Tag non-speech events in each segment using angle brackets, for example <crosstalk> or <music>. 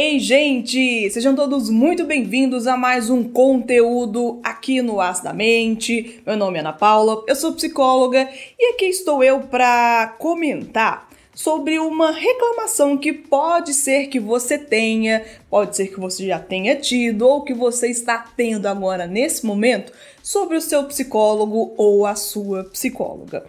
Ei, gente! Sejam todos muito bem-vindos a mais um conteúdo aqui no As da Mente. Meu nome é Ana Paula, eu sou psicóloga e aqui estou eu para comentar sobre uma reclamação que pode ser que você tenha, pode ser que você já tenha tido ou que você está tendo agora nesse momento sobre o seu psicólogo ou a sua psicóloga.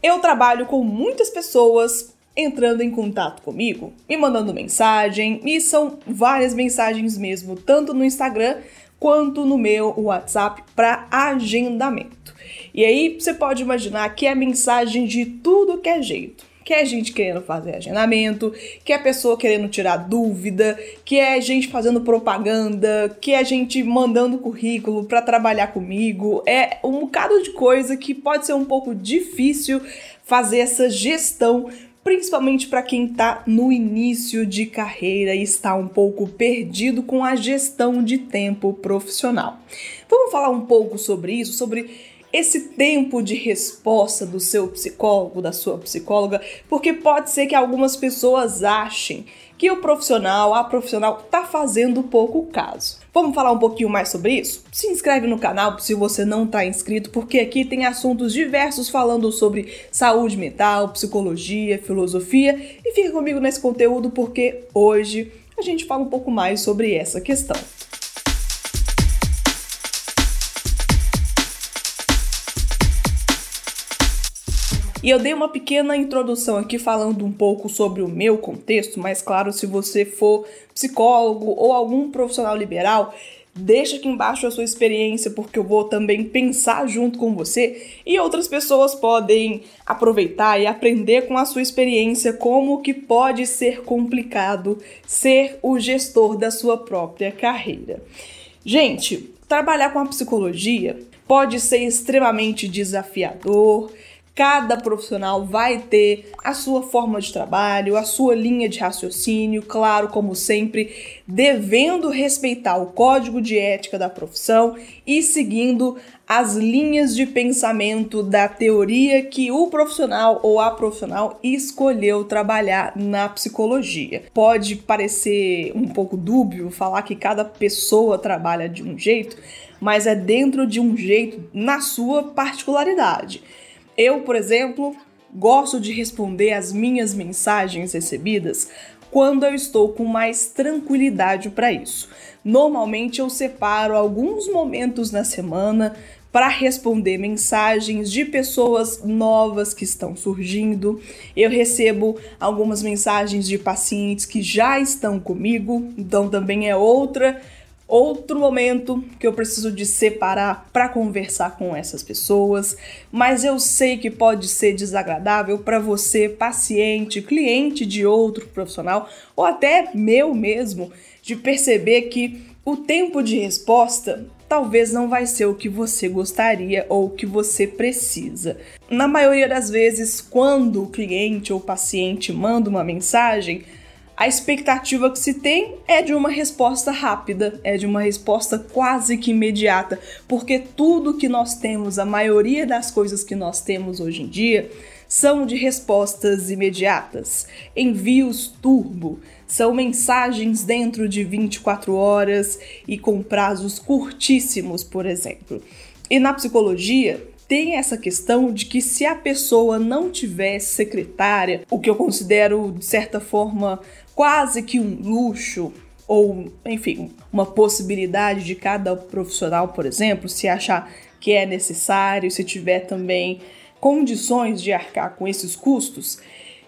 Eu trabalho com muitas pessoas entrando em contato comigo, me mandando mensagem, e são várias mensagens mesmo, tanto no Instagram quanto no meu WhatsApp para agendamento. E aí você pode imaginar que é mensagem de tudo que é jeito. Que é gente querendo fazer agendamento, que é pessoa querendo tirar dúvida, que é gente fazendo propaganda, que é gente mandando currículo para trabalhar comigo. É um bocado de coisa que pode ser um pouco difícil fazer essa gestão principalmente para quem está no início de carreira e está um pouco perdido com a gestão de tempo profissional. Vamos falar um pouco sobre isso, sobre esse tempo de resposta do seu psicólogo, da sua psicóloga, porque pode ser que algumas pessoas achem que o profissional, a profissional, está fazendo pouco caso. Vamos falar um pouquinho mais sobre isso? Se inscreve no canal se você não está inscrito, porque aqui tem assuntos diversos falando sobre saúde mental, psicologia, filosofia e fica comigo nesse conteúdo porque hoje a gente fala um pouco mais sobre essa questão. E eu dei uma pequena introdução aqui falando um pouco sobre o meu contexto, mas claro, se você for psicólogo ou algum profissional liberal, deixa aqui embaixo a sua experiência, porque eu vou também pensar junto com você e outras pessoas podem aproveitar e aprender com a sua experiência como que pode ser complicado ser o gestor da sua própria carreira. Gente, trabalhar com a psicologia pode ser extremamente desafiador, Cada profissional vai ter a sua forma de trabalho, a sua linha de raciocínio, claro, como sempre, devendo respeitar o código de ética da profissão e seguindo as linhas de pensamento da teoria que o profissional ou a profissional escolheu trabalhar na psicologia. Pode parecer um pouco dúbio falar que cada pessoa trabalha de um jeito, mas é dentro de um jeito na sua particularidade. Eu, por exemplo, gosto de responder as minhas mensagens recebidas quando eu estou com mais tranquilidade para isso. Normalmente eu separo alguns momentos na semana para responder mensagens de pessoas novas que estão surgindo. Eu recebo algumas mensagens de pacientes que já estão comigo, então também é outra outro momento que eu preciso de separar para conversar com essas pessoas, mas eu sei que pode ser desagradável para você, paciente, cliente de outro profissional ou até meu mesmo, de perceber que o tempo de resposta talvez não vai ser o que você gostaria ou o que você precisa. Na maioria das vezes, quando o cliente ou paciente manda uma mensagem, a expectativa que se tem é de uma resposta rápida, é de uma resposta quase que imediata, porque tudo que nós temos, a maioria das coisas que nós temos hoje em dia, são de respostas imediatas. Envios turbo são mensagens dentro de 24 horas e com prazos curtíssimos, por exemplo. E na psicologia, tem essa questão de que se a pessoa não tivesse secretária, o que eu considero de certa forma quase que um luxo ou, enfim, uma possibilidade de cada profissional, por exemplo, se achar que é necessário, se tiver também condições de arcar com esses custos.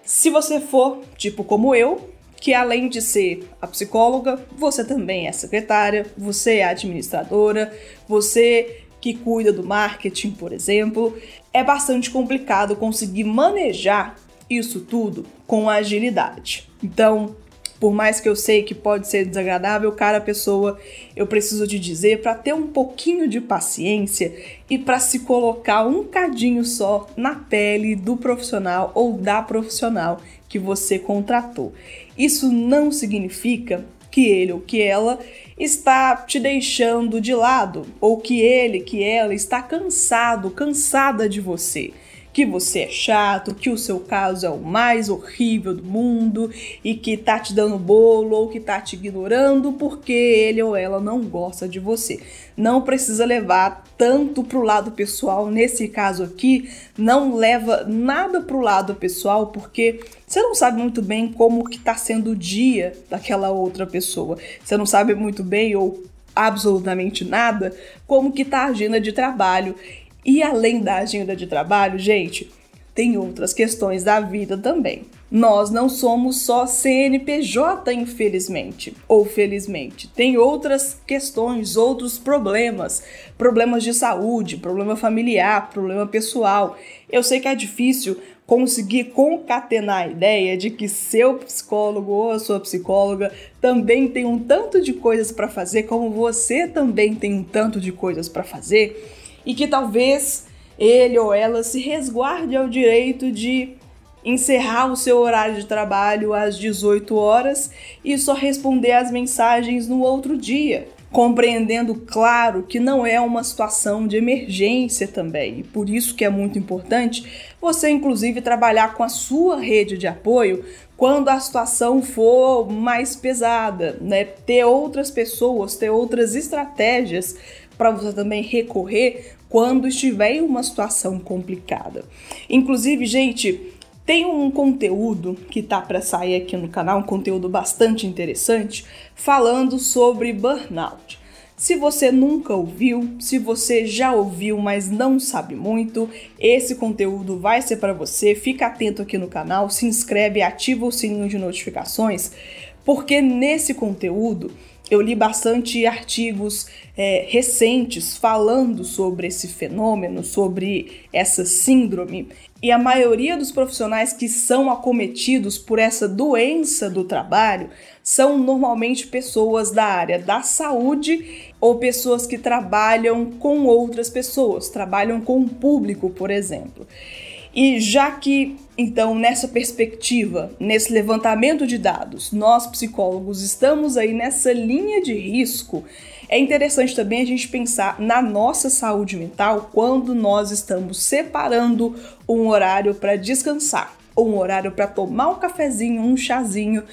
Se você for tipo como eu, que além de ser a psicóloga, você também é secretária, você é administradora, você que cuida do marketing, por exemplo, é bastante complicado conseguir manejar isso tudo com agilidade. Então, por mais que eu sei que pode ser desagradável, cara pessoa, eu preciso te dizer para ter um pouquinho de paciência e para se colocar um cadinho só na pele do profissional ou da profissional que você contratou. Isso não significa que ele ou que ela está te deixando de lado ou que ele, que ela está cansado, cansada de você que você é chato, que o seu caso é o mais horrível do mundo e que tá te dando bolo ou que tá te ignorando porque ele ou ela não gosta de você. Não precisa levar tanto pro lado pessoal. Nesse caso aqui, não leva nada pro lado pessoal porque você não sabe muito bem como que tá sendo o dia daquela outra pessoa. Você não sabe muito bem ou absolutamente nada como que tá a agenda de trabalho e além da agenda de trabalho, gente, tem outras questões da vida também. Nós não somos só CNPJ, infelizmente, ou felizmente. Tem outras questões, outros problemas, problemas de saúde, problema familiar, problema pessoal. Eu sei que é difícil conseguir concatenar a ideia de que seu psicólogo ou a sua psicóloga também tem um tanto de coisas para fazer, como você também tem um tanto de coisas para fazer e que talvez ele ou ela se resguarde ao direito de encerrar o seu horário de trabalho às 18 horas e só responder às mensagens no outro dia, compreendendo claro que não é uma situação de emergência também. E por isso que é muito importante você inclusive trabalhar com a sua rede de apoio quando a situação for mais pesada, né? Ter outras pessoas, ter outras estratégias para você também recorrer quando estiver em uma situação complicada. Inclusive, gente, tem um conteúdo que tá para sair aqui no canal, um conteúdo bastante interessante, falando sobre burnout. Se você nunca ouviu, se você já ouviu, mas não sabe muito, esse conteúdo vai ser para você. Fica atento aqui no canal, se inscreve, ativa o sininho de notificações, porque nesse conteúdo eu li bastante artigos é, recentes falando sobre esse fenômeno, sobre essa síndrome, e a maioria dos profissionais que são acometidos por essa doença do trabalho são normalmente pessoas da área da saúde ou pessoas que trabalham com outras pessoas, trabalham com o público, por exemplo. E já que, então, nessa perspectiva, nesse levantamento de dados, nós psicólogos estamos aí nessa linha de risco, é interessante também a gente pensar na nossa saúde mental quando nós estamos separando um horário para descansar, um horário para tomar um cafezinho, um chazinho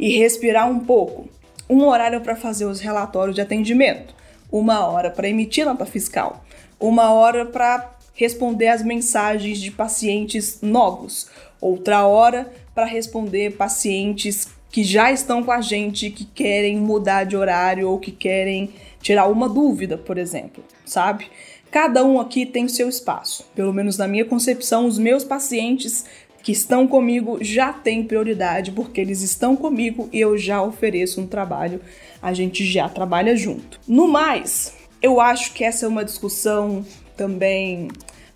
e respirar um pouco, um horário para fazer os relatórios de atendimento, uma hora para emitir nota fiscal, uma hora para responder as mensagens de pacientes novos, outra hora para responder pacientes que já estão com a gente, que querem mudar de horário ou que querem tirar uma dúvida, por exemplo, sabe? Cada um aqui tem o seu espaço. Pelo menos na minha concepção, os meus pacientes que estão comigo já têm prioridade porque eles estão comigo e eu já ofereço um trabalho, a gente já trabalha junto. No mais, eu acho que essa é uma discussão também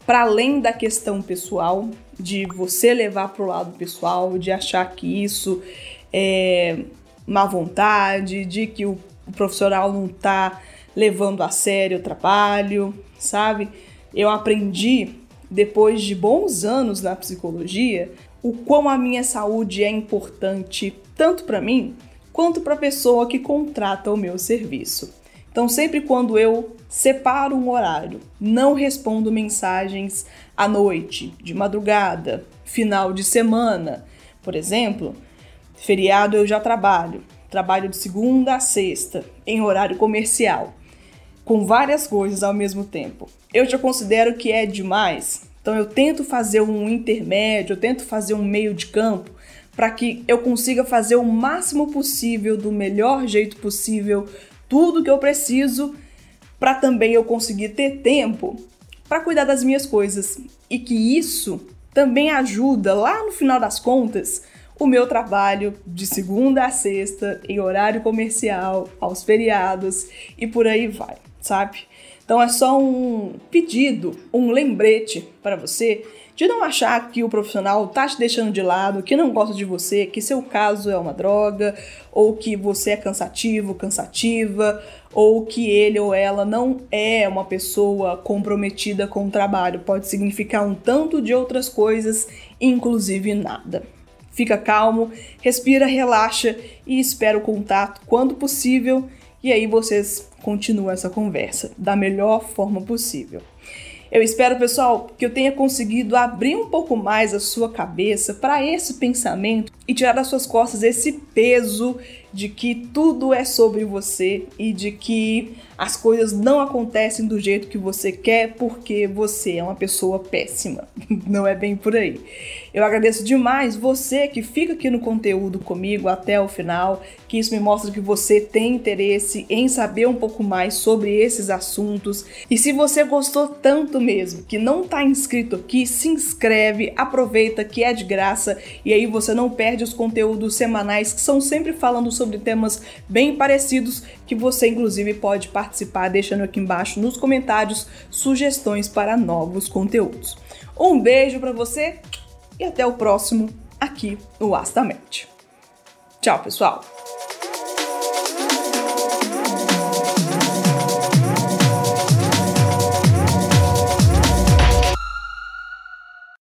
para além da questão pessoal, de você levar para o lado pessoal, de achar que isso é má vontade, de que o, profissional não está levando a sério o trabalho, sabe? Eu aprendi, depois de bons anos na psicologia, o quão a minha saúde é importante tanto para mim quanto para a pessoa que contrata o meu serviço. Então, sempre quando eu separo um horário, não respondo mensagens à noite, de madrugada, final de semana, por exemplo, feriado eu já trabalho, trabalho de segunda a sexta, em horário comercial, com várias coisas ao mesmo tempo. Eu já considero que é demais, então eu tento fazer um intermédio, eu tento fazer um meio de campo para que eu consiga fazer o máximo possível, do melhor jeito possível, tudo que eu preciso para também eu conseguir ter tempo para cuidar das minhas coisas e que isso também ajuda lá no final das contas o meu trabalho de segunda a sexta em horário comercial, aos feriados e por aí vai, sabe? Então é só um pedido, um lembrete para você de não achar que o profissional tá te deixando de lado, que não gosta de você, que seu caso é uma droga, ou que você é cansativo, cansativa, ou que ele ou ela não é uma pessoa comprometida com o trabalho. Pode significar um tanto de outras coisas, inclusive nada. Fica calmo, respira, relaxa e espera o contato quando possível, e aí vocês continuam essa conversa da melhor forma possível. Eu espero, pessoal, que eu tenha conseguido abrir um pouco mais a sua cabeça para esse pensamento e tirar das suas costas esse peso de que tudo é sobre você e de que as coisas não acontecem do jeito que você quer porque você é uma pessoa péssima. <laughs> Não é bem por aí. Eu agradeço demais você que fica aqui no conteúdo comigo até o final, que isso me mostra que você tem interesse em saber um pouco mais sobre esses assuntos. E se você gostou tanto mesmo que não está inscrito aqui, se inscreve, aproveita que é de graça e aí você não perde os conteúdos semanais que são sempre falando sobre sobre temas bem parecidos que você inclusive pode participar deixando aqui embaixo nos comentários sugestões para novos conteúdos. Um beijo para você e até o próximo aqui no Astamente. Tchau, pessoal.